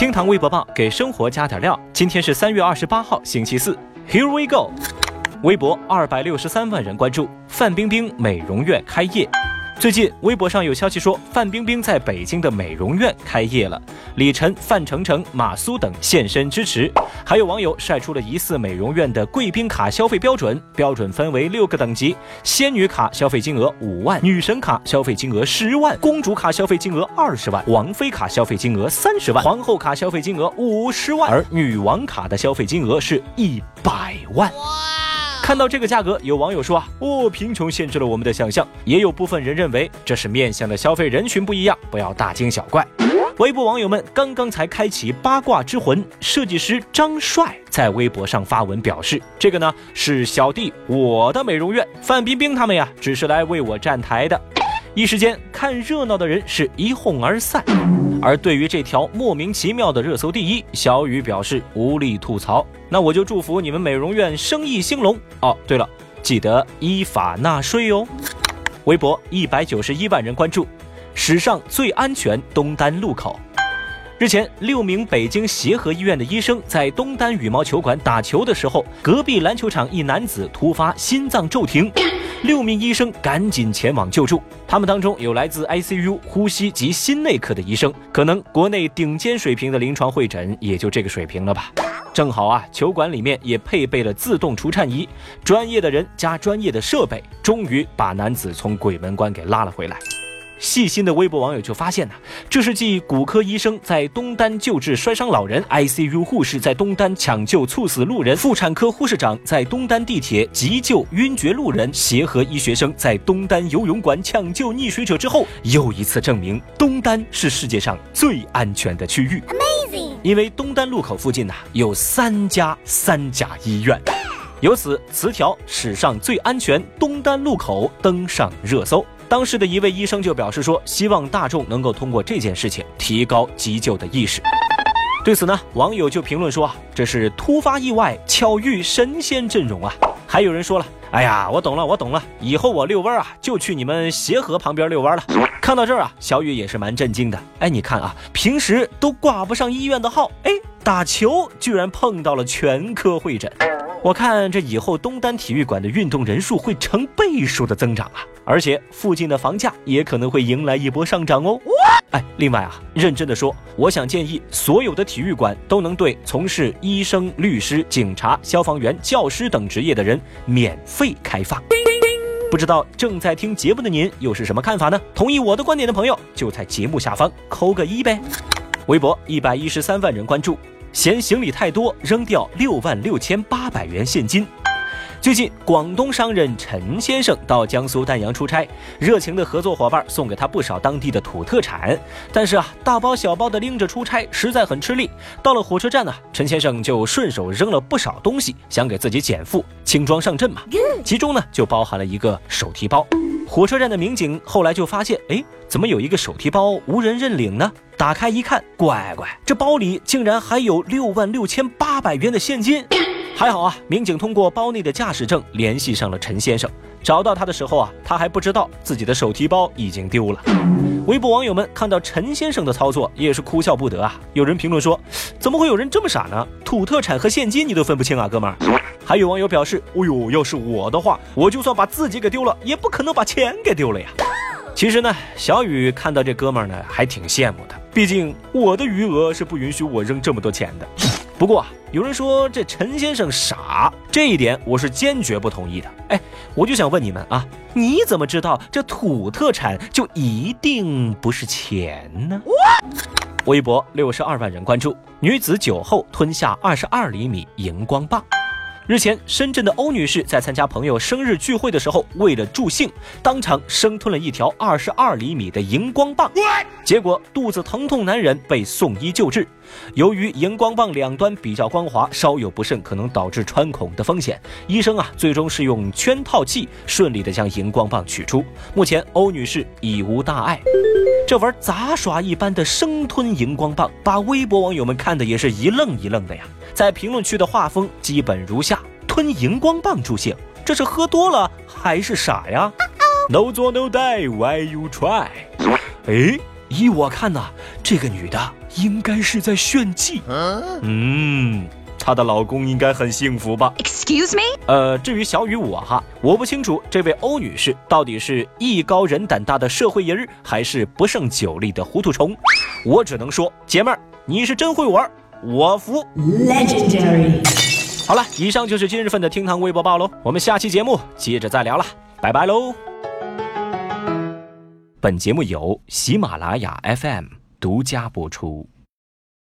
厅堂微博报给生活加点料。今天是三月二十八号，星期四。Here we go。微博二百六十三万人关注，范冰冰美容院开业。最近微博上有消息说，范冰冰在北京的美容院开业了，李晨、范丞丞、马苏等现身支持。还有网友晒出了疑似美容院的贵宾卡消费标准，标准分为六个等级：仙女卡消费金额五万，女神卡消费金额十万，公主卡消费金额二十万，王妃卡消费金额三十万，皇后卡消费金额五十万，而女王卡的消费金额是一百万。看到这个价格，有网友说啊，哦，贫穷限制了我们的想象。也有部分人认为这是面向的消费人群不一样，不要大惊小怪。微博网友们刚刚才开启八卦之魂，设计师张帅在微博上发文表示，这个呢是小弟我的美容院，范冰冰他们呀只是来为我站台的。一时间看热闹的人是一哄而散，而对于这条莫名其妙的热搜第一，小雨表示无力吐槽。那我就祝福你们美容院生意兴隆哦。对了，记得依法纳税哦。微博一百九十一万人关注，史上最安全东单路口。日前，六名北京协和医院的医生在东单羽毛球馆打球的时候，隔壁篮球场一男子突发心脏骤停，六名医生赶紧前往救助。他们当中有来自 ICU 呼吸及心内科的医生，可能国内顶尖水平的临床会诊也就这个水平了吧。正好啊，球馆里面也配备了自动除颤仪，专业的人加专业的设备，终于把男子从鬼门关给拉了回来。细心的微博网友就发现呢，这是继骨科医生在东单救治摔伤老人，ICU 护士在东单抢救猝死路人，妇产科护士长在东单地铁急救晕厥路人，协和医学生在东单游泳馆抢救溺水者之后，又一次证明东单是世界上最安全的区域。Amazing！因为东单路口附近呐有三家三甲医院，由此词条“史上最安全东单路口”登上热搜。当时的一位医生就表示说，希望大众能够通过这件事情提高急救的意识。对此呢，网友就评论说啊，这是突发意外巧遇神仙阵容啊。还有人说了，哎呀，我懂了，我懂了，以后我遛弯啊就去你们协和旁边遛弯了。看到这儿啊，小雨也是蛮震惊的。哎，你看啊，平时都挂不上医院的号，哎，打球居然碰到了全科会诊。我看这以后东单体育馆的运动人数会成倍数的增长啊，而且附近的房价也可能会迎来一波上涨哦。哎，另外啊，认真的说，我想建议所有的体育馆都能对从事医生、律师、警察、消防员、教师等职业的人免费开放。不知道正在听节目的您又是什么看法呢？同意我的观点的朋友就在节目下方扣个一呗。微博一百一十三万人关注。嫌行李太多，扔掉六万六千八百元现金。最近，广东商人陈先生到江苏丹阳出差，热情的合作伙伴送给他不少当地的土特产。但是啊，大包小包的拎着出差实在很吃力。到了火车站呢，陈先生就顺手扔了不少东西，想给自己减负，轻装上阵嘛。其中呢，就包含了一个手提包。火车站的民警后来就发现，哎，怎么有一个手提包。无人认领呢？打开一看，乖乖，这包里竟然还有六万六千八百元的现金。还好啊，民警通过包内的驾驶证联系上了陈先生。找到他的时候啊，他还不知道自己的手提包已经丢了。微博网友们看到陈先生的操作，也是哭笑不得啊。有人评论说：“怎么会有人这么傻呢？土特产和现金你都分不清啊，哥们儿。”还有网友表示：“哦呦，要是我的话，我就算把自己给丢了，也不可能把钱给丢了呀。”其实呢，小雨看到这哥们儿呢，还挺羡慕的。毕竟我的余额是不允许我扔这么多钱的。不过有人说这陈先生傻，这一点我是坚决不同意的。哎，我就想问你们啊，你怎么知道这土特产就一定不是钱呢？微博六十二万人关注，女子酒后吞下二十二厘米荧光棒。日前，深圳的欧女士在参加朋友生日聚会的时候，为了助兴，当场生吞了一条二十二厘米的荧光棒，结果肚子疼痛难忍，被送医救治。由于荧光棒两端比较光滑，稍有不慎可能导致穿孔的风险。医生啊，最终是用圈套器顺利的将荧光棒取出。目前，欧女士已无大碍。这玩杂耍一般的生吞荧光棒，把微博网友们看的也是一愣一愣的呀。在评论区的画风基本如下：吞荧光棒助兴，这是喝多了还是傻呀？No 做 No die，Why you try？哎，依我看呐，这个女的应该是在炫技。嗯，她的老公应该很幸福吧？Excuse me？呃，至于小雨我哈，我不清楚这位欧女士到底是艺高人胆大的社会人，还是不胜酒力的糊涂虫。我只能说，姐妹儿，你是真会玩，我服。Legendary。好了，以上就是今日份的厅堂微博报喽，我们下期节目接着再聊了，拜拜喽。本节目由喜马拉雅 FM 独家播出。